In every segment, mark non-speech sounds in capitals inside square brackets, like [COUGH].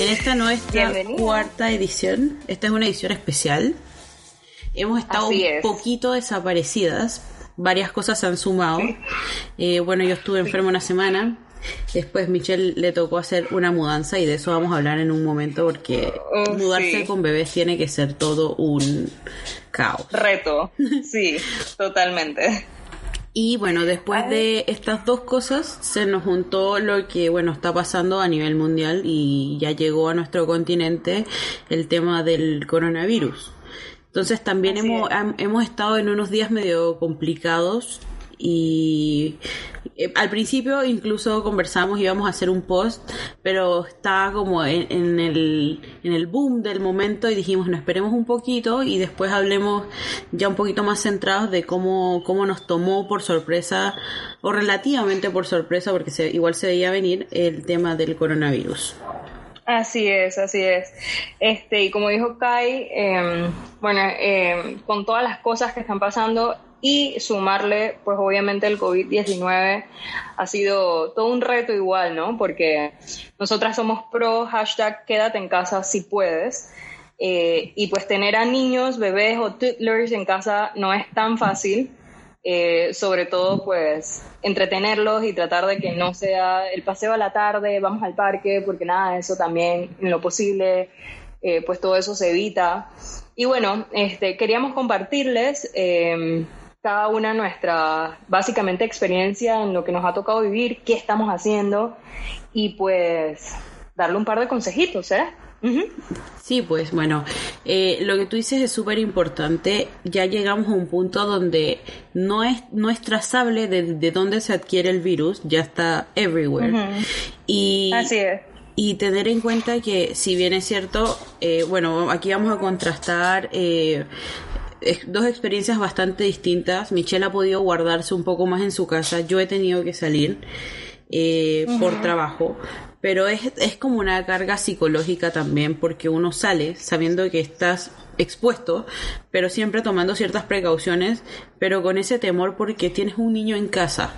En esta nuestra cuarta edición, esta es una edición especial. Hemos estado Así un es. poquito desaparecidas, varias cosas se han sumado. Eh, bueno, yo estuve enferma una semana. Después Michelle le tocó hacer una mudanza y de eso vamos a hablar en un momento porque Oh, mudarse sí. con bebés tiene que ser todo un caos. Reto. [LAUGHS] Sí, totalmente. Y bueno, después de estas dos cosas se nos juntó lo que bueno está pasando a nivel mundial y ya llegó a nuestro continente el tema del coronavirus. Entonces también Así hemos, es. hemos estado en unos días medio complicados y eh, al principio incluso conversamos íbamos a hacer un post, pero estaba como en, el, en el boom del momento y dijimos, no esperemos un poquito y después hablemos ya un poquito más centrados de cómo, cómo nos tomó por sorpresa o relativamente por sorpresa porque se, igual se veía venir el tema del coronavirus. Así es, así es. Este, y como dijo Kai, eh, bueno, eh, con todas las cosas que están pasando y sumarle, pues obviamente el COVID-19 ha sido todo un reto igual, ¿no? Porque nosotras somos pro hashtag quédate en casa si puedes. Eh, y pues tener a niños, bebés o toddlers en casa no es tan fácil. Eh, sobre todo pues entretenerlos y tratar de que no sea el paseo a la tarde, vamos al parque, porque nada, eso también en lo posible, eh, pues todo eso se evita. Y bueno, este, queríamos compartirles eh, cada una nuestra básicamente experiencia en lo que nos ha tocado vivir, qué estamos haciendo y pues darle un par de consejitos, ¿eh? Sí, pues bueno, eh, lo que tú dices es súper importante. Ya llegamos a un punto donde no es, no es trazable de, de dónde se adquiere el virus, ya está everywhere. Y, Así es. y tener en cuenta que si bien es cierto, eh, bueno, aquí vamos a contrastar eh, dos experiencias bastante distintas. Michelle ha podido guardarse un poco más en su casa, yo he tenido que salir eh, por trabajo, pero es, es como una carga psicológica también porque uno sale sabiendo que estás expuesto, pero siempre tomando ciertas precauciones, pero con ese temor porque tienes un niño en casa.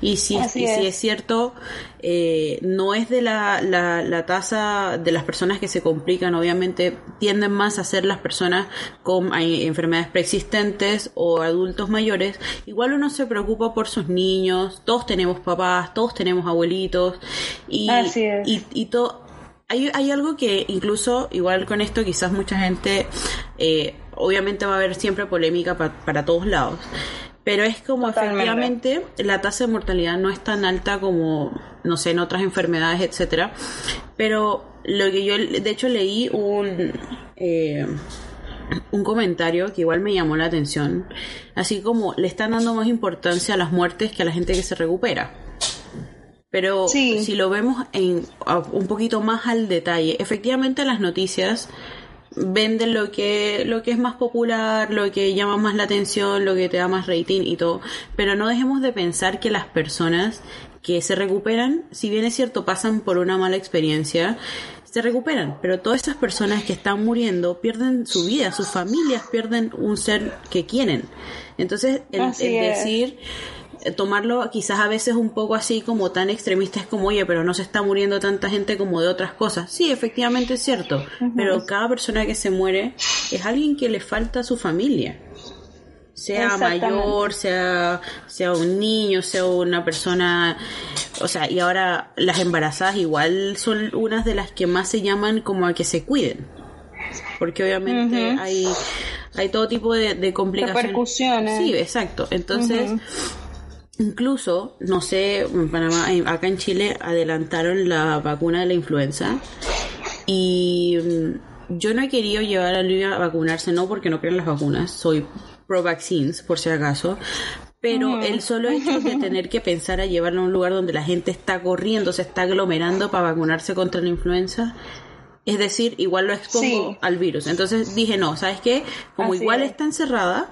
Y si, y si es. es cierto, eh, no es de la, la, la tasa de las personas que se complican, obviamente tienden más a ser las personas con enfermedades preexistentes o adultos mayores. Igual uno se preocupa por sus niños, todos tenemos papás, todos tenemos abuelitos y, Así es. y, y todo. Hay, hay algo que incluso, igual con esto, quizás mucha gente, eh, obviamente va a haber siempre polémica pa- para todos lados, pero es como Totalmente. efectivamente la tasa de mortalidad no es tan alta como, no sé, en otras enfermedades, etcétera. Pero lo que yo, de hecho, leí un, eh, un comentario que igual me llamó la atención, así como le están dando más importancia a las muertes que a la gente que se recupera. Pero Sí. si lo vemos en, un poquito más al detalle, efectivamente las noticias venden lo que lo que es más popular, lo que llama más la atención, lo que te da más rating y todo, pero no dejemos de pensar que las personas que se recuperan, si bien es cierto pasan por una mala experiencia, se recuperan, pero todas esas personas que están muriendo pierden su vida, sus familias pierden un ser que quieren. Entonces, el, decir tomarlo quizás a veces un poco así como tan extremista es como, oye, pero no se está muriendo tanta gente como de otras cosas. Sí, efectivamente es cierto, pero cada persona que se muere es alguien que le falta a su familia. Sea mayor, sea, sea un niño, sea una persona, o sea, y ahora las embarazadas igual son unas de las que más se llaman como a que se cuiden. Porque obviamente hay, hay todo tipo de, de complicaciones. Repercusiones. Sí, exacto. Entonces, Incluso, no sé, en Panamá, acá en Chile adelantaron la vacuna de la influenza y mm, yo no he querido llevar a Luis a vacunarse, no porque no creo en las vacunas, soy pro vaccines por si acaso, pero el solo hecho de tener que pensar a llevarlo a un lugar donde la gente está corriendo, se está aglomerando para vacunarse contra la influenza, es decir, igual lo expongo al virus. Entonces dije, no, ¿sabes qué? Como igual está encerrada,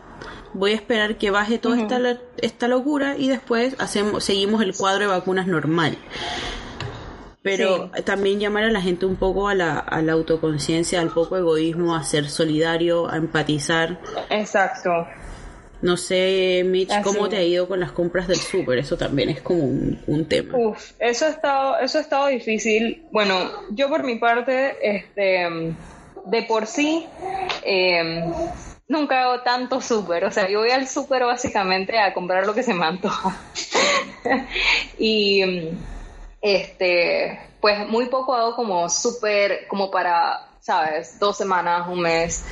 voy a esperar que baje toda esta, esta locura y después hacemos, seguimos el cuadro de vacunas normal. Pero también llamar a la gente un poco a la, a la autoconciencia, al poco egoísmo, a ser solidario, a empatizar. Exacto. No sé, Mitch, ¿cómo te ha ido con las compras del súper? Eso también es como un, tema. Uf, eso ha estado, eso ha estado difícil. Bueno, yo por mi parte, este, de por sí, eh, nunca hago tanto súper. O sea, yo voy al súper básicamente a comprar lo que se me antoja. [LAUGHS] y este, pues muy poco hago como súper, como para, ¿sabes? Dos semanas, un mes.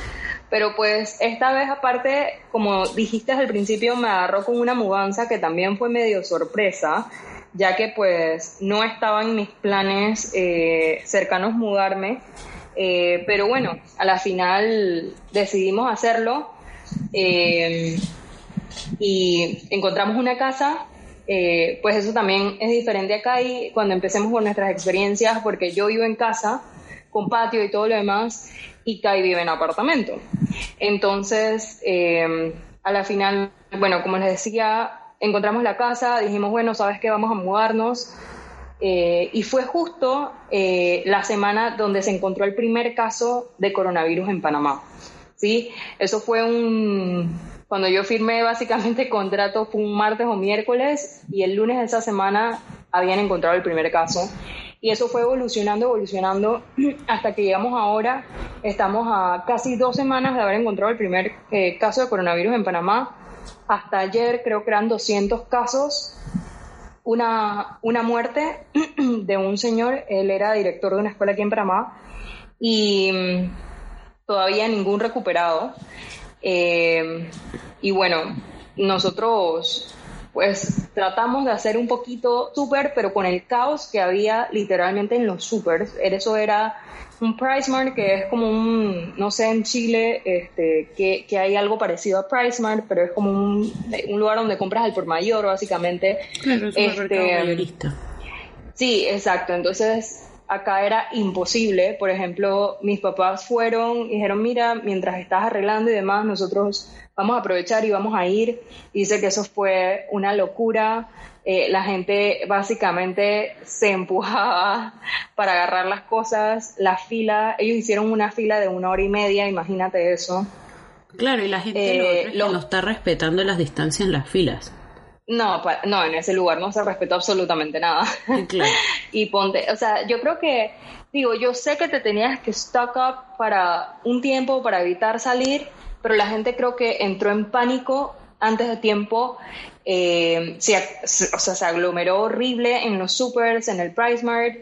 Pero pues esta vez aparte, como dijiste al principio, me agarró con una mudanza que también fue medio sorpresa, ya que pues no estaba en mis planes eh, cercanos mudarme. Eh, pero bueno, a la final decidimos hacerlo eh, y encontramos una casa. Eh, pues eso también es diferente acá y cuando empecemos con nuestras experiencias, porque yo vivo en casa con patio y todo lo demás y Kai vive en apartamento. Entonces, a la final, bueno, como les decía, encontramos la casa, dijimos, bueno, sabes que vamos a mudarnos eh, y fue justo eh, la semana donde se encontró el primer caso de coronavirus en Panamá. ¿sí? Eso fue un... Cuando yo firmé básicamente el contrato fue un martes o miércoles y el lunes de esa semana habían encontrado el primer caso. Y eso fue evolucionando, evolucionando [CLEARS THROAT] hasta que llegamos ahora. Estamos a casi dos semanas de haber encontrado el primer eh, caso de coronavirus en Panamá. Hasta ayer creo que eran 200 casos una, una muerte [CLEARS THROAT] de un señor, él era director de una escuela aquí en Panamá y mm, todavía ningún recuperado. Eh, y bueno, nosotros pues tratamos de hacer un poquito súper, pero con el caos que había literalmente en los supers. Eso era un PriceMart que es como un, no sé, en Chile este, que, que hay algo parecido a PriceMart, pero es como un, un lugar donde compras al por mayor, básicamente. Claro, es un este, mayorista. Sí, exacto. Entonces, acá era imposible. Por ejemplo, mis papás fueron y dijeron, mira, mientras estás arreglando y demás, nosotros vamos a aprovechar y vamos a ir. dice que eso fue una locura. Eh, la gente básicamente se empujaba para agarrar las cosas, la fila, ellos hicieron una fila de una hora y media, imagínate eso. Claro, y la gente eh, no está respetando las distancias en las filas. No, no, en ese lugar no se respetó absolutamente nada. [LAUGHS] y ponte, o sea, yo creo que, digo, yo sé que te tenías que stock up para un tiempo, para evitar salir, pero la gente creo que entró en pánico antes de tiempo, eh, se, o sea, se aglomeró horrible en los supers, en el Price Mart,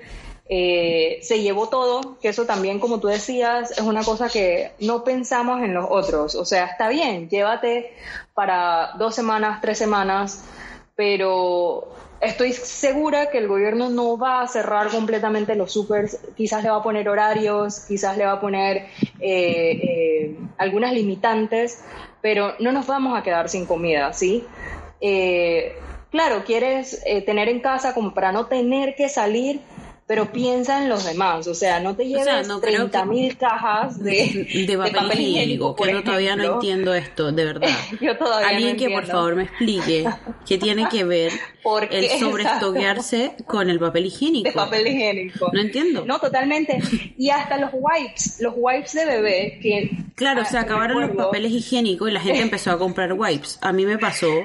eh, se llevó todo, que eso también, como tú decías, es una cosa que no pensamos en los otros. O sea, está bien, llévate para dos semanas, tres semanas, pero estoy segura que el gobierno no va a cerrar completamente los supers, quizás le va a poner horarios, quizás le va a poner eh, eh, algunas limitantes, pero no nos vamos a quedar sin comida, ¿sí? Eh, claro, quieres tener en casa como para no tener que salir, pero piensa en los demás, o sea, no te lleves o 30 mil cajas de, papel, higiénico, que yo todavía no entiendo esto, de verdad. [LAUGHS] yo todavía Alguien que por favor me explique qué tiene que ver [LAUGHS] el sobreestoquearse con el papel higiénico. De papel higiénico. No entiendo. No, totalmente. Y hasta los wipes, los wipes de bebé que... Claro, se acabaron los papeles higiénicos y la gente empezó a comprar wipes. A mí me pasó... [LAUGHS]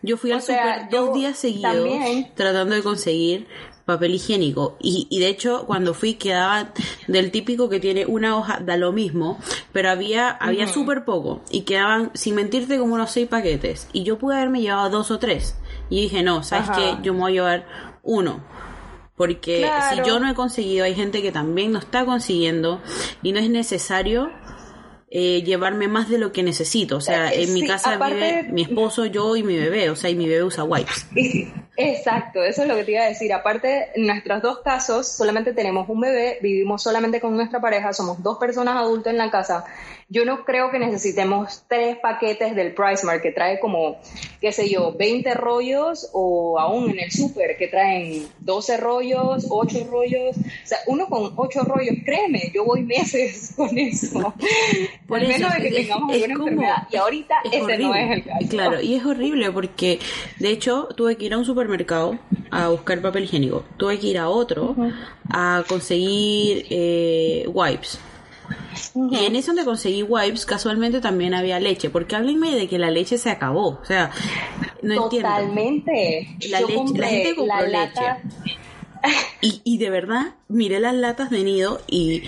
Yo fui al super dos días seguidos tratando de conseguir papel higiénico. Y, y de hecho, cuando fui quedaba [LAUGHS] del típico que tiene una hoja, da lo mismo, pero había, había súper poco. Y quedaban, sin mentirte, como unos seis paquetes. Y yo pude haberme llevado dos o tres. Y dije, no, ¿sabes qué? Yo me voy a llevar uno. Porque si yo no he conseguido, hay gente que también no está consiguiendo. Y no es necesario eh, llevarme más de lo que necesito. O sea, Eh, en mi sí, casa aparte- vive mi esposo, yo y mi bebé. O sea, y mi bebé usa wipes. [LAUGHS] Exacto, eso es lo que te iba a decir. Aparte, en nuestros dos casos, solamente tenemos un bebé, vivimos solamente con nuestra pareja, somos dos personas adultas en la casa. Yo no creo que necesitemos tres paquetes del Pricemark que trae como, qué sé yo, 20 rollos o aún en el súper que traen 12 rollos, 8 rollos. O sea, uno con 8 rollos, créeme, yo voy meses [LAUGHS] con eso. Por eso, menos de que es- tengamos es alguna como- enfermedad. Y ahorita es ese no horrible. es el caso. Claro, y es horrible porque, de hecho, tuve que ir a un supermercado a buscar papel higiénico. Tuve que ir a otro a conseguir eh, wipes. Y en eso donde conseguí wipes, casualmente también había leche. Porque háblenme de que la leche se acabó. O sea, no entiendo. Totalmente. La Yo leche- la gente compró la lata- Y, y de verdad, miré las latas de nido y,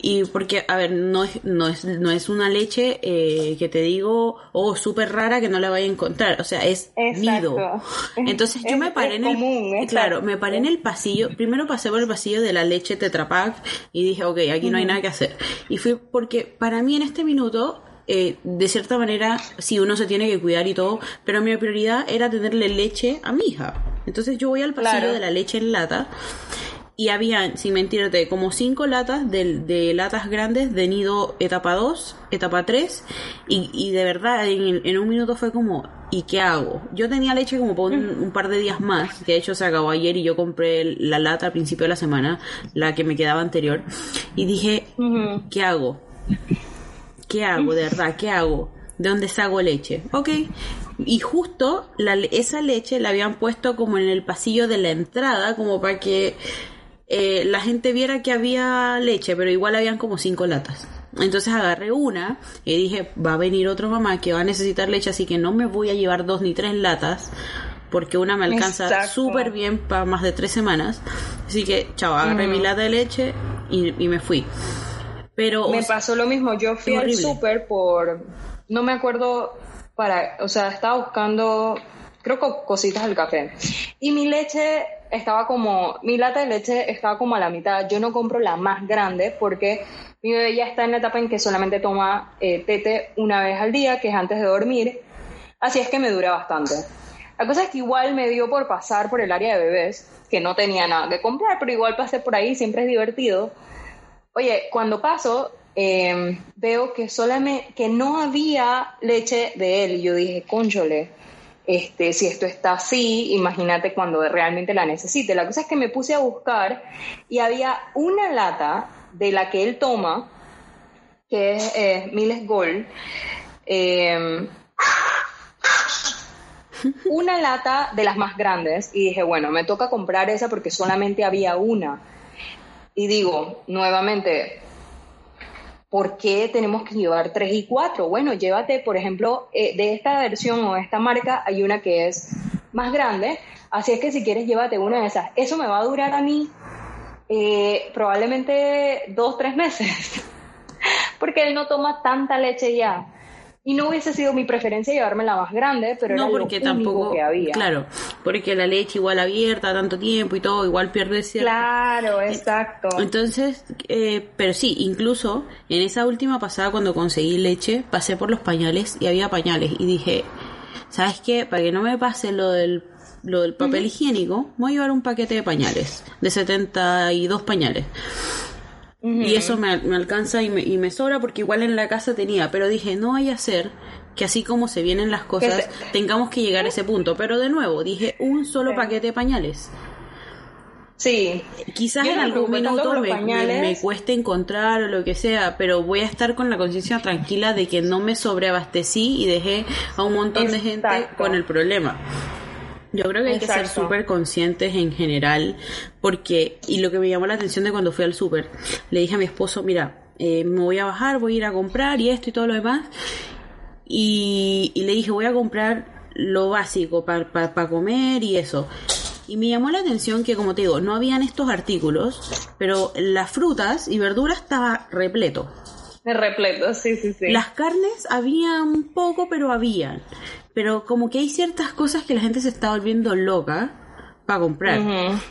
y porque, a ver, no es, no es, no es una leche eh, que te digo, oh, súper rara que no la vaya a encontrar. O sea, es Exacto. nido. [LAUGHS] Entonces yo Es- me paré en el, común, exacto. claro, me paré en el pasillo, primero pasé por el pasillo de la leche Tetra Pak y dije, ok, aquí no hay nada que hacer. Y fui porque para mí en este minuto eh, de cierta manera, sí, uno se tiene que cuidar y todo, pero mi prioridad era tenerle leche a mi hija. Entonces yo voy al pasillo Claro. de la leche en lata y habían, sin mentirte, como cinco latas de, de latas grandes de nido etapa 2, etapa 3 y, y de verdad en, en un minuto fue como, ¿y qué hago? Yo tenía leche como por un, un par de días más, que de hecho se acabó ayer y yo compré la lata al principio de la semana, la que me quedaba anterior, y dije. ¿qué hago? ¿Qué hago? De verdad, ¿qué hago? ¿De dónde saco leche? Ok. Y justo la, esa leche la habían puesto como en el pasillo de la entrada, como para que eh, la gente viera que había leche, pero igual habían como cinco latas. Entonces agarré una y dije, va a venir otro mamá que va a necesitar leche, así que no me voy a llevar dos ni tres latas, porque una me alcanza súper bien para más de tres semanas. Así que, chao, agarré mi lata de leche y, y me fui. Pero, Me o sea, pasó lo mismo. Yo fui al súper por. No me acuerdo. Para. O sea, estaba buscando. Creo que cositas del café. Y mi leche estaba como. Mi lata de leche estaba como a la mitad. Yo no compro la más grande porque mi bebé ya está en la etapa en que solamente toma eh, tete una vez al día, que es antes de dormir. Así es que me dura bastante. La cosa es que igual me dio por pasar por el área de bebés, que no tenía nada que comprar, pero igual pasé por ahí, siempre es divertido. Oye, cuando paso, eh, veo que solamente, que no había leche de él. Yo dije, conchole, este, si esto está así, imagínate cuando realmente la necesite. La cosa es que me puse a buscar y había una lata de la que él toma, que es eh, Miles Gold, eh, una lata de las más grandes y dije, bueno, me toca comprar esa porque solamente había una. Y digo, nuevamente, ¿por qué tenemos que llevar tres y cuatro? Bueno, llévate, por ejemplo, eh, de esta versión o esta marca hay una que es más grande, así es que si quieres llévate una de esas. Eso me va a durar a mí eh, probablemente dos, tres meses, [LAUGHS] porque él no toma tanta leche ya. Y no hubiese sido mi preferencia llevarme la más grande, pero no era porque lo único tampoco, que había. claro, porque la leche igual abierta tanto tiempo y todo, igual pierde cierto. Claro, exacto. Entonces, eh, pero sí, incluso en esa última pasada cuando conseguí leche, pasé por los pañales y había pañales y dije, ¿sabes qué? Para que no me pase lo del lo del papel higiénico, voy a llevar un paquete de pañales, de 72 pañales. Y eso me, me alcanza y me, y me sobra porque igual en la casa tenía, pero dije, no vaya a ser que así como se vienen las cosas, se- tengamos que llegar a ese punto. Pero de nuevo, dije, un solo paquete de pañales. Sí. Quizás en algún minuto me, me- cueste encontrar o lo que sea, pero voy a estar con la conciencia tranquila de que no me sobreabastecí y dejé a un montón de gente con el problema. Yo creo que hay que ser súper conscientes en general, porque, y lo que me llamó la atención de cuando fui al súper, le dije a mi esposo, mira, eh, me voy a bajar, voy a ir a comprar y esto y todo lo demás, y, y le dije, voy a comprar lo básico para comer y eso. Y me llamó la atención que, como te digo, no habían estos artículos, pero las frutas y verduras estaba repleto. De repleto, sí, sí, sí. Las carnes había un poco, pero habían. Pero como que hay ciertas cosas que la gente se está volviendo loca para comprar.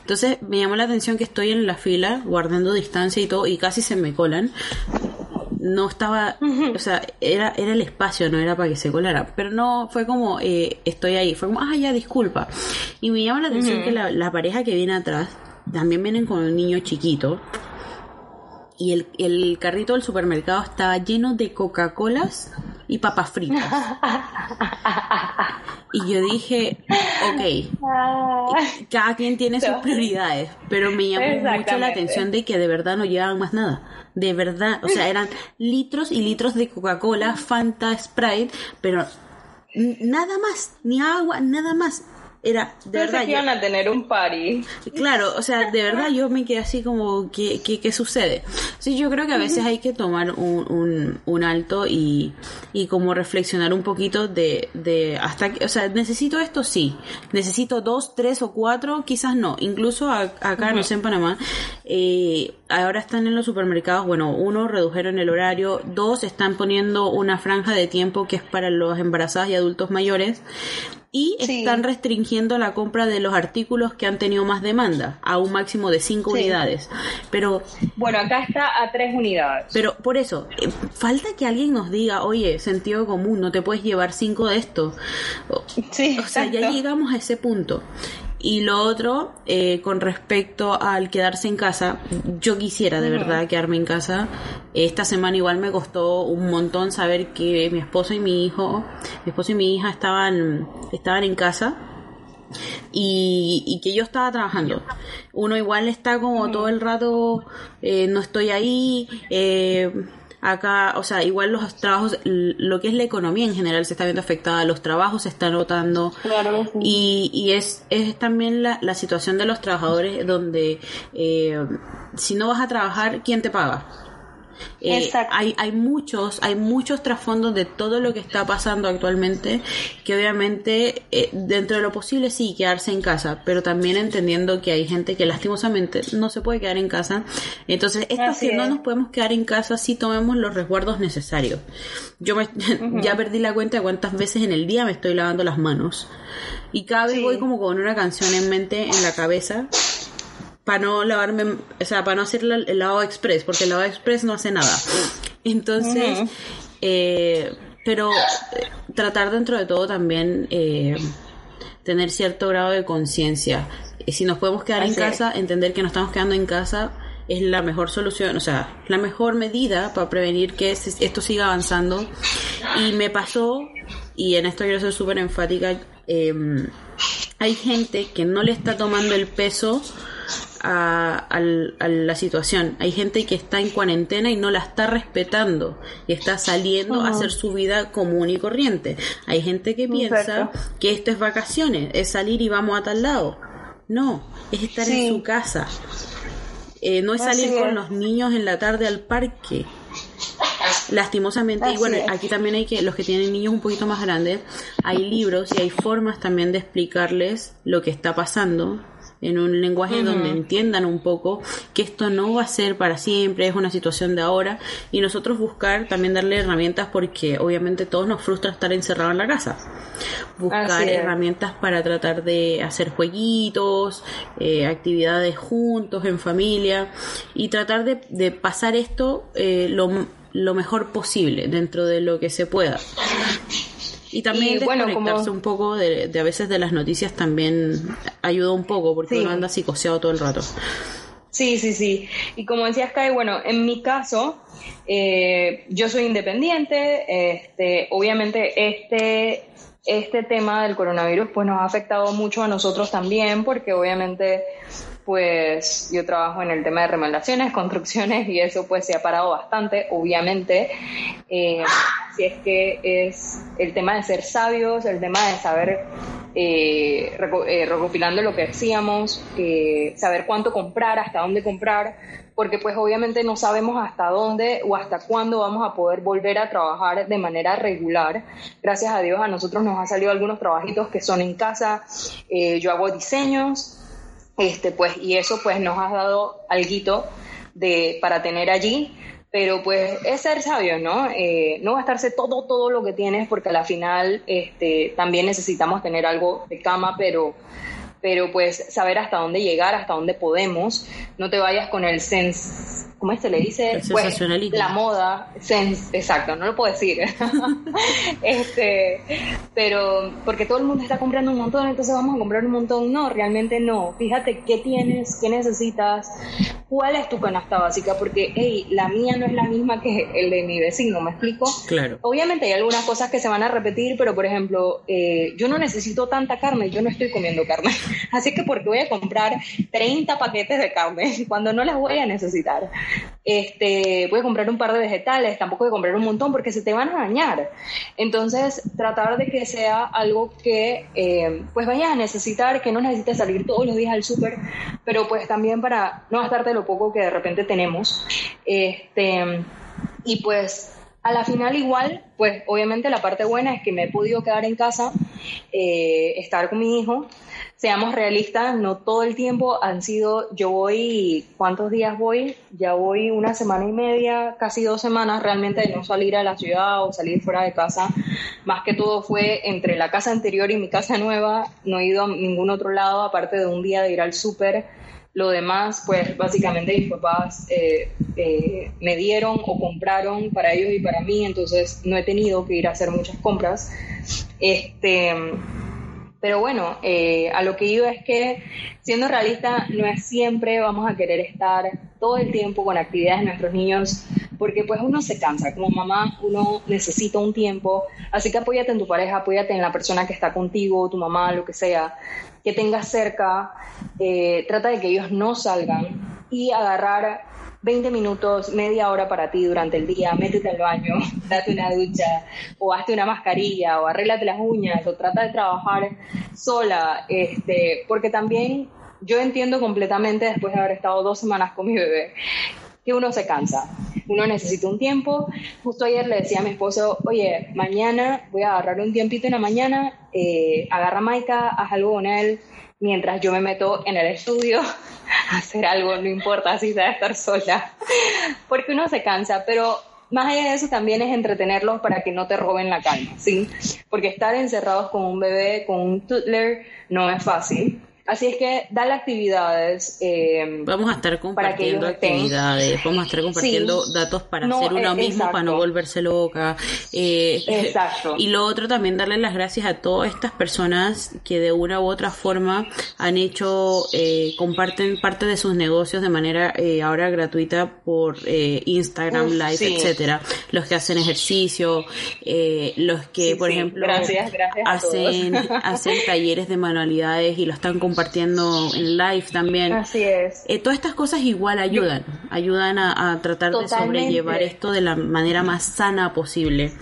Entonces me llamó la atención que estoy en la fila, guardando distancia y todo, y casi se me colan. no estaba, o sea, era, era el espacio, no era para que se colara. Pero no, fue como, eh, estoy ahí, fue como, ah, ya, disculpa. Y me llama la atención que la, la pareja que viene atrás también vienen con un niño chiquito. Y el, el carrito del supermercado estaba lleno de Coca-Colas y papas fritas. Y yo dije, ok, cada quien tiene sus prioridades, pero me llamó mucho la atención de que de verdad no llevaban más nada. De verdad, o sea, eran litros y litros de Coca-Cola, Fanta, Sprite, pero nada más, ni agua, nada más era de verdad que iban a tener un party. Claro o sea de verdad yo me quedé así como qué, qué, qué sucede sí yo creo que a veces hay que tomar un, un, un, alto y, y como reflexionar un poquito de, de hasta que, o sea necesito esto sí. Necesito dos tres o cuatro quizás no. Incluso acá no sé en Panamá eh, ahora están en los supermercados bueno uno redujeron el horario dos están poniendo una franja de tiempo que es para los embarazadas y adultos mayores y están restringiendo la compra de los artículos que han tenido más demanda a un máximo de cinco unidades. Pero bueno, acá está a tres unidades. Pero por eso eh, falta que alguien nos diga, oye, sentido común, no te puedes llevar cinco de estos. Sí, o sea, ya llegamos a ese punto. Y lo otro, eh, con respecto al quedarse en casa, yo quisiera de verdad quedarme en casa. Esta semana igual me costó un montón saber que mi esposo y mi hijo, mi esposo y mi hija estaban, estaban en casa. Y, y, que yo estaba trabajando. Uno igual está como todo el rato, eh, no estoy ahí, eh, acá, o sea, igual los trabajos, lo que es la economía en general se está viendo afectada, los trabajos se están notando y, y es, es también la, la situación de los trabajadores donde eh, si no vas a trabajar, ¿quién te paga? Eh, hay, hay muchos, hay muchos trasfondos de todo lo que está pasando actualmente, que obviamente eh, dentro de lo posible sí quedarse en casa, pero también entendiendo que hay gente que lastimosamente no se puede quedar en casa. Entonces, esto si no nos podemos quedar en casa si tomemos los resguardos necesarios. Yo me, [LAUGHS] ya perdí la cuenta de cuántas veces en el día me estoy lavando las manos. Y cada vez voy como con una canción en mente, en la cabeza, para no lavarme, o sea, para no hacer el lavado express, porque el lavado express no hace nada. Entonces, eh, pero eh, tratar dentro de todo también eh, tener cierto grado de conciencia. Si nos podemos quedar en casa, entender que nos estamos quedando en casa es la mejor solución, o sea, la mejor medida para prevenir que esto siga avanzando. Y me pasó, y en esto quiero ser súper enfática, em, hay gente que no le está tomando el peso a, la situación. Hay gente que está en cuarentena y no la está respetando y está saliendo a hacer su vida común y corriente. Hay gente que piensa que esto es vacaciones, es salir y vamos a tal lado. No, es estar en su casa. Eh, no es salir con los niños en la tarde al parque. Lastimosamente, y bueno, aquí también hay que, los que tienen niños un poquito más grandes, hay libros y hay formas también de explicarles lo que está pasando en un lenguaje donde entiendan un poco que esto no va a ser para siempre, es una situación de ahora y nosotros buscar también darle herramientas porque obviamente todos nos frustra estar encerrado en la casa. Buscar herramientas para tratar de hacer jueguitos, eh, actividades juntos, en familia y tratar de, de pasar esto eh, lo, lo mejor posible dentro de lo que se pueda. Y también desconectarse un poco de, a veces de las noticias también ayuda un poco porque uno anda psicoseado todo el rato. Sí, sí, sí. Y como decías, Kai, bueno, en mi caso, eh, yo soy independiente, este, obviamente este, este tema del coronavirus pues nos ha afectado mucho a nosotros también porque obviamente pues yo trabajo en el tema de remodelaciones, [LAUGHS] construcciones y eso pues se ha parado bastante, obviamente. Eh, si es que es el tema de ser sabios, el tema de saber, eh, eh, recopilando lo que decíamos, saber cuánto comprar, hasta dónde comprar, porque pues obviamente no sabemos hasta dónde o hasta cuándo vamos a poder volver a trabajar de manera regular. Gracias a Dios a nosotros nos han salido algunos trabajitos que son en casa. yo hago diseños, este, pues, y eso pues nos ha dado algo de, para tener allí, pero pues es ser sabio, ¿no? Eh, no gastarse todo, todo lo que tienes, porque a la final este, también necesitamos tener algo de cama, pero, pero pues saber hasta dónde llegar, hasta dónde podemos. No te vayas con el sense ¿cómo se le dice? Pues, la moda, exacto, no lo puedo decir. [LAUGHS] este, pero porque todo el mundo está comprando un montón, entonces vamos a comprar un montón. No, realmente no. Fíjate qué tienes, qué necesitas, cuál es tu canasta básica, porque hey, la mía no es la misma que el de mi vecino, ¿me explico? Claro. Obviamente hay algunas cosas que se van a repetir, pero por ejemplo, eh, yo no necesito tanta carne, yo no estoy comiendo carne. [LAUGHS] Así que porque voy a comprar 30 paquetes de carne [LAUGHS] cuando no las voy a necesitar. Este, voy a comprar un par de vegetales, tampoco voy a comprar un montón porque se te van a dañar. Entonces, tratar de que sea algo que eh, pues vayas a necesitar, que no necesites salir todos los días al súper, pero pues también para no gastarte lo poco que de repente tenemos. Este, y pues a la final igual, pues obviamente la parte buena es que me he podido quedar en casa, eh, estar con mi hijo. Seamos realistas, no todo el tiempo han sido, yo voy, ¿cuántos días voy? Ya voy una semana y media, casi dos semanas realmente de no salir a la ciudad o salir fuera de casa. Más que todo fue entre la casa anterior y mi casa nueva, no he ido a ningún otro lado aparte de un día de ir al súper lo demás, pues básicamente mis papás eh, eh, me dieron o compraron para ellos y para mí, entonces no he tenido que ir a hacer muchas compras. Este, pero bueno, eh, a lo que iba es que, siendo realista, no es siempre vamos a querer estar todo el tiempo con actividades de nuestros niños, porque pues uno se cansa, como mamá uno necesita un tiempo, así que apóyate en tu pareja, apóyate en la persona que está contigo, tu mamá, lo que sea, que tengas cerca, eh, trata de que ellos no salgan y agarrar 20 minutos, media hora para ti durante el día, métete al baño, [LAUGHS] date una ducha, o hazte una mascarilla, o arréglate las uñas, o trata de trabajar sola, este, porque también yo entiendo completamente después de haber estado dos semanas con mi bebé que uno se cansa, uno necesita un tiempo. Justo ayer le decía a mi esposo, oye, mañana voy a agarrar un tiempito en la mañana, eh, agarra a Maika, haz algo con él, mientras yo me meto en el estudio [LAUGHS] a hacer algo, no importa si sea estar sola, porque uno se cansa, pero más allá de eso también es entretenerlos para que no te roben la calma, ¿sí? Porque estar encerrados con un bebé, con un toddler, no es fácil. Así es que dale actividades. Eh, vamos a estar compartiendo actividades, vamos a estar compartiendo datos para hacer uno eh, mismo, para no volverse loca. Eh, exacto. [LAUGHS] Y lo otro también darle las gracias a todas estas personas que de una u otra forma han hecho, eh, comparten parte de sus negocios de manera eh, ahora gratuita por eh, Instagram Live, etcétera. Los que hacen ejercicio, eh, los que, por ejemplo, gracias, gracias hacen, [LAUGHS] hacen talleres de manualidades y lo están compartiendo compartiendo en live también. Así es. Eh, todas estas cosas igual ayudan, ayudan a, tratar de sobrellevar esto de la manera más sana posible.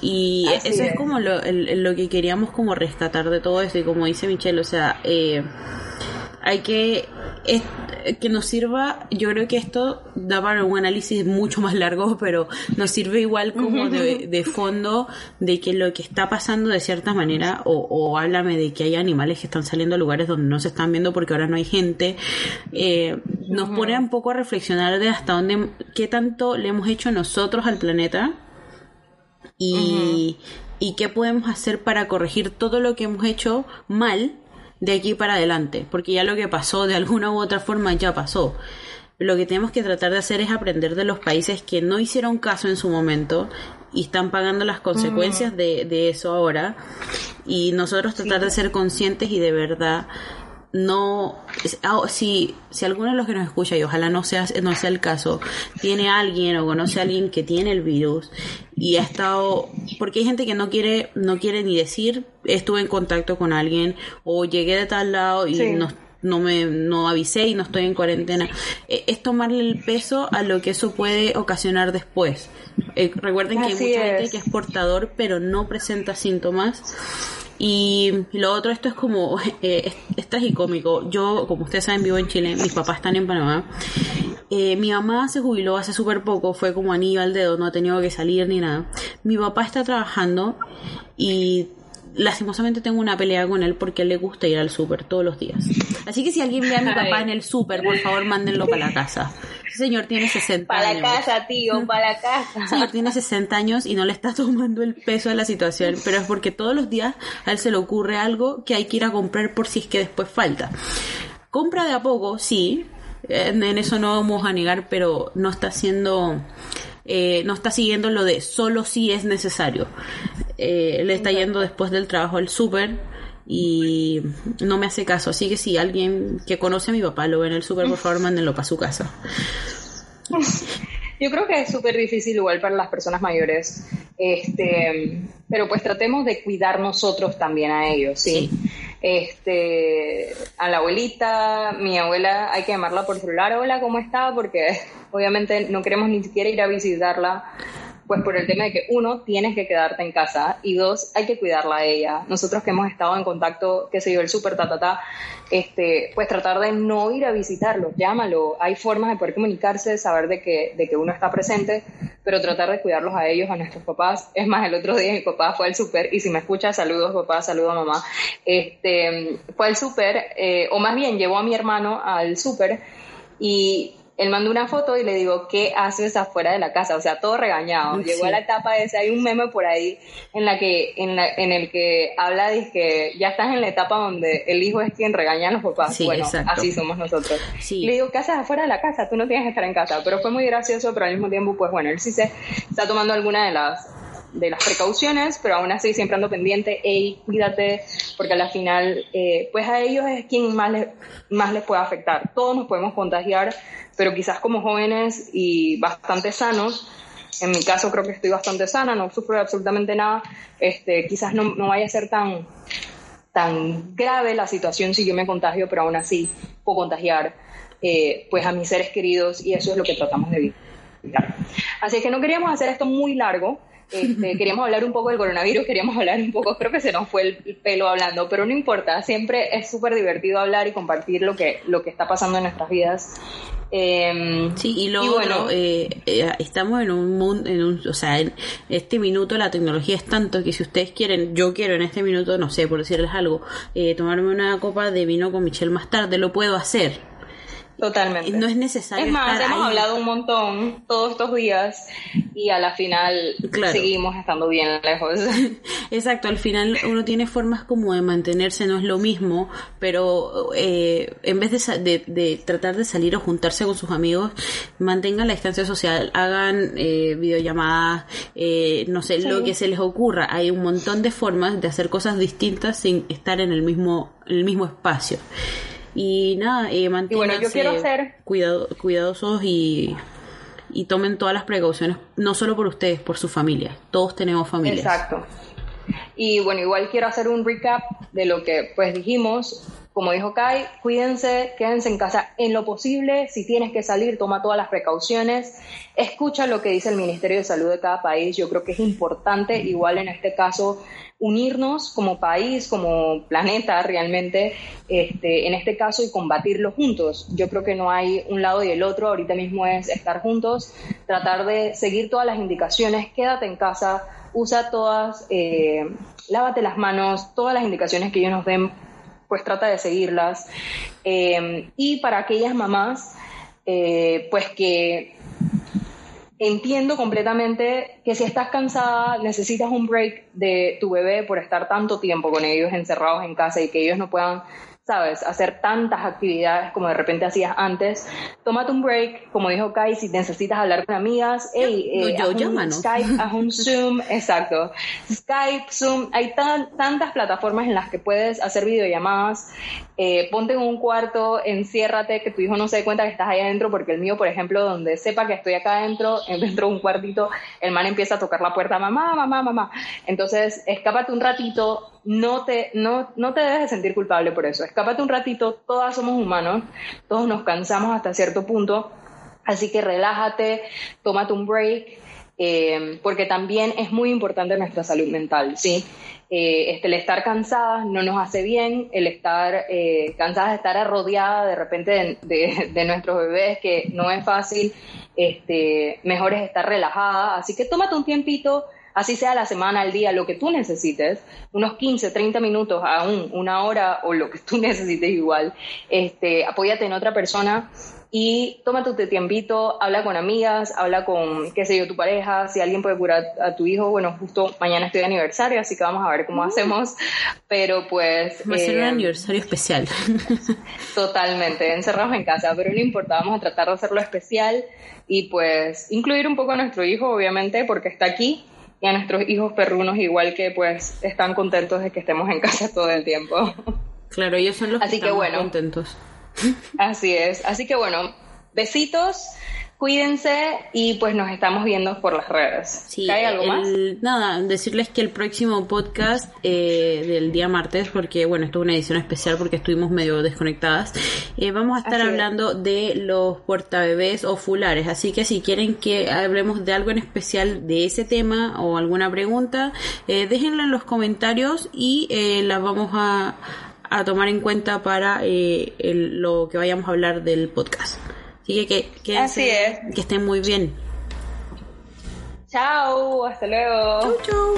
Y eso es, como lo, lo, que queríamos como rescatar de todo esto y como dice Michelle, o sea, eh, hay que que nos sirva, yo creo que esto da para un análisis mucho más largo, [LAUGHS] pero nos sirve igual como de, fondo de que lo que está pasando de cierta manera, o, o, háblame de que hay animales que están saliendo a lugares donde no se están viendo porque ahora no hay gente, eh, nos pone un poco a reflexionar de hasta dónde, qué tanto le hemos hecho nosotros al planeta y, y qué podemos hacer para corregir todo lo que hemos hecho mal de aquí para adelante, porque ya lo que pasó de alguna u otra forma ya pasó. Lo que tenemos que tratar de hacer es aprender de los países que no hicieron caso en su momento y están pagando las consecuencias de, de, eso ahora. Y nosotros tratar de ser conscientes y de verdad no ah, si si alguno de los que nos escucha y ojalá no sea no sea el caso tiene alguien o conoce a alguien que tiene el virus y ha estado porque hay gente que no quiere no quiere ni decir estuve en contacto con alguien o llegué de tal lado y no no me no avisé y no estoy en cuarentena. E, es tomarle el peso a lo que eso puede ocasionar después. Eh, recuerden que hay mucha gente que es portador pero no presenta síntomas y lo otro, esto es como, [LAUGHS] eh, es, tragicómico. Yo, como ustedes saben, vivo en Chile, mis papás están en Panamá. Eh, mi mamá se jubiló hace súper poco, fue como anillo al dedo, no ha tenido que salir ni nada. Mi papá está trabajando y lastimosamente tengo una pelea con él porque él le gusta ir al súper todos los días. Así que si alguien ve a mi [LAUGHS] papá en el súper, por favor, mándenlo para la casa. Ese señor tiene 60 años. Para la casa, tío, para la casa. Señor tiene 60 años y no le está [LAUGHS] tomando el peso de la situación, pero es porque todos los días a él se le ocurre algo que hay que ir a comprar por si es que después falta. Compra de a poco, sí, en eso no vamos a negar, pero no está haciendo, eh, no está siguiendo lo de solo si es necesario. Eh, le está yendo después del trabajo al súper y no me hace caso. Así que si alguien que conoce a mi papá lo ve en el súper, por favor, mándenlo para su casa. [LAUGHS] Yo creo que es súper difícil igual para las personas mayores, este, pero pues tratemos de cuidar nosotros también a ellos, ¿sí? Este, a la abuelita, mi abuela hay que llamarla por celular, hola, ¿cómo está? Porque obviamente no queremos ni siquiera ir a visitarla pues por el tema de que uno, tienes que quedarte en casa y dos, hay que cuidarla a ella. Nosotros que hemos estado en contacto, que se dio el súper tatata, este, pues tratar de no ir a visitarlo, llámalo. Hay formas de poder comunicarse, saber de que, de que uno está presente, pero tratar de cuidarlos a ellos, a nuestros papás. Es más, el otro día mi papá fue al súper y si me escucha, saludos papá, saludos mamá. Este, fue al súper, eh, o más bien llevó a mi hermano al súper y él mandó una foto y le digo, ¿qué haces afuera de la casa? O sea, todo regañado. Llegó a la etapa esa, hay un meme por ahí en la que, en, la, en el que habla de que ya estás en la etapa donde el hijo es quien regaña a los papás. bueno, así somos nosotros. Le digo, ¿qué haces afuera de la casa? Tú no tienes que estar en casa. Pero fue muy gracioso, pero al mismo tiempo, pues bueno, él sí se está tomando alguna de las de las precauciones, pero aún así siempre ando pendiente, hey, cuídate, porque al final, eh, pues a ellos es quien más les, más les puede afectar. Todos nos podemos contagiar, pero quizás como jóvenes y bastante sanos, en mi caso creo que estoy bastante sana, no sufro absolutamente nada, este, quizás no, no vaya a ser tan, tan grave la situación si yo me contagio, pero aún así puedo contagiar eh, pues a mis seres queridos y eso es lo que tratamos de evitar. Así que no queríamos hacer esto muy largo, este, [LAUGHS] queríamos hablar un poco del coronavirus, queríamos hablar un poco, creo que se nos fue el pelo hablando, pero no importa, siempre es súper divertido hablar y compartir lo que, lo que está pasando en nuestras vidas. Em, sí, y luego bueno, eh, eh, estamos en un mundo, en un, o sea, en este minuto la tecnología es tanto que si ustedes quieren, yo quiero en este minuto, no sé, por decirles algo, eh, tomarme una copa de vino con Michelle más tarde, lo puedo hacer Totalmente. No es necesario. Es más, hemos hablado un montón todos estos días y a la final seguimos estando bien lejos. [LAUGHS] Exacto, al final uno tiene formas como de mantenerse, no es lo mismo, pero eh, en vez de, de, tratar de salir o juntarse con sus amigos, mantengan la distancia social, hagan eh, videollamadas, eh, no sé, lo que se les ocurra. Hay un montón de formas de hacer cosas distintas sin estar en el mismo, en el mismo espacio. Y nada, eh, manténganse cuidado, cuidadosos y, y tomen todas las precauciones, no solo por ustedes, por su familia. Todos tenemos familia. Exacto. Y bueno, igual quiero hacer un recap de lo que pues dijimos. Como dijo Kai, cuídense, quédense en casa en lo posible. Si tienes que salir, toma todas las precauciones. Escucha lo que dice el Ministerio de Salud de cada país. Yo creo que es importante, igual en este caso, unirnos como país, como planeta realmente, este, en este caso, y combatirlo juntos. Yo creo que no hay un lado y el otro, ahorita mismo es estar juntos, tratar de seguir todas las indicaciones, quédate en casa, usa todas, eh, lávate las manos, todas las indicaciones que ellos nos den, pues trata de seguirlas. Eh, y para aquellas mamás, eh, pues que entiendo completamente que si estás cansada, necesitas un break de tu bebé por estar tanto tiempo con ellos encerrados en casa y que ellos no puedan ¿sabes? Hacer tantas actividades como de repente hacías antes. Tómate un break, como dijo Kai, si necesitas hablar con amigas, hey, eh, haz un Skype, haz un [LAUGHS] Zoom, exacto. Skype, Zoom, hay tantas plataformas en las que puedes hacer videollamadas. Eh, ponte en un cuarto, enciérrate, que tu hijo no se dé cuenta que estás ahí adentro, porque el mío, por ejemplo, donde sepa que estoy acá adentro, [LAUGHS] dentro de un cuartito, el man empieza a tocar la puerta, mamá, mamá, mamá. Entonces, escápate un ratito, no te, no, no te debes de sentir culpable por eso. Escápate un ratito, todas somos humanos, todos nos cansamos hasta cierto punto, así que relájate, tómate un break, eh, porque también es muy importante nuestra salud mental, ¿sí? Eh, este, el estar cansada no nos hace bien, el estar eh, cansada de estar rodeada de repente de, de, nuestros bebés, que no es fácil, este, mejor es estar relajada, así que tómate un tiempito, así sea la semana, al día, lo que tú necesites, unos 15, 30 minutos, aún una hora o lo que tú [LAUGHS] necesites igual, este, apóyate en otra persona y tómate tu tiempito, habla con amigas, habla con, qué sé yo, tu pareja, si alguien puede curar a tu hijo, bueno, justo mañana estoy de aniversario, así que vamos a ver cómo uh. hacemos, pero pues... Va a ser un eh, aniversario especial. [LAUGHS] Totalmente, encerrados en casa, pero no importa, vamos a tratar de hacerlo especial y pues incluir un poco a nuestro hijo, obviamente, porque está aquí, y a nuestros hijos perrunos igual que pues están contentos de que estemos en casa todo el tiempo. Claro, ellos son los que, están bueno, contentos. Así es. Así que bueno, besitos. Cuídense y pues nos estamos viendo por las redes. ¿Hay algo más? Nada, decirles que el próximo podcast eh, del día martes, porque bueno, esto es una edición especial porque estuvimos medio desconectadas, eh, vamos a estar hablando de los portabebés o fulares. Así que si quieren que hablemos de algo en especial de ese tema o alguna pregunta, eh, déjenla en los comentarios y eh, las vamos a a tomar en cuenta para eh, lo que vayamos a hablar del podcast. Así que, que, Así es. que estén muy bien. Chao, hasta luego. Chau, chau.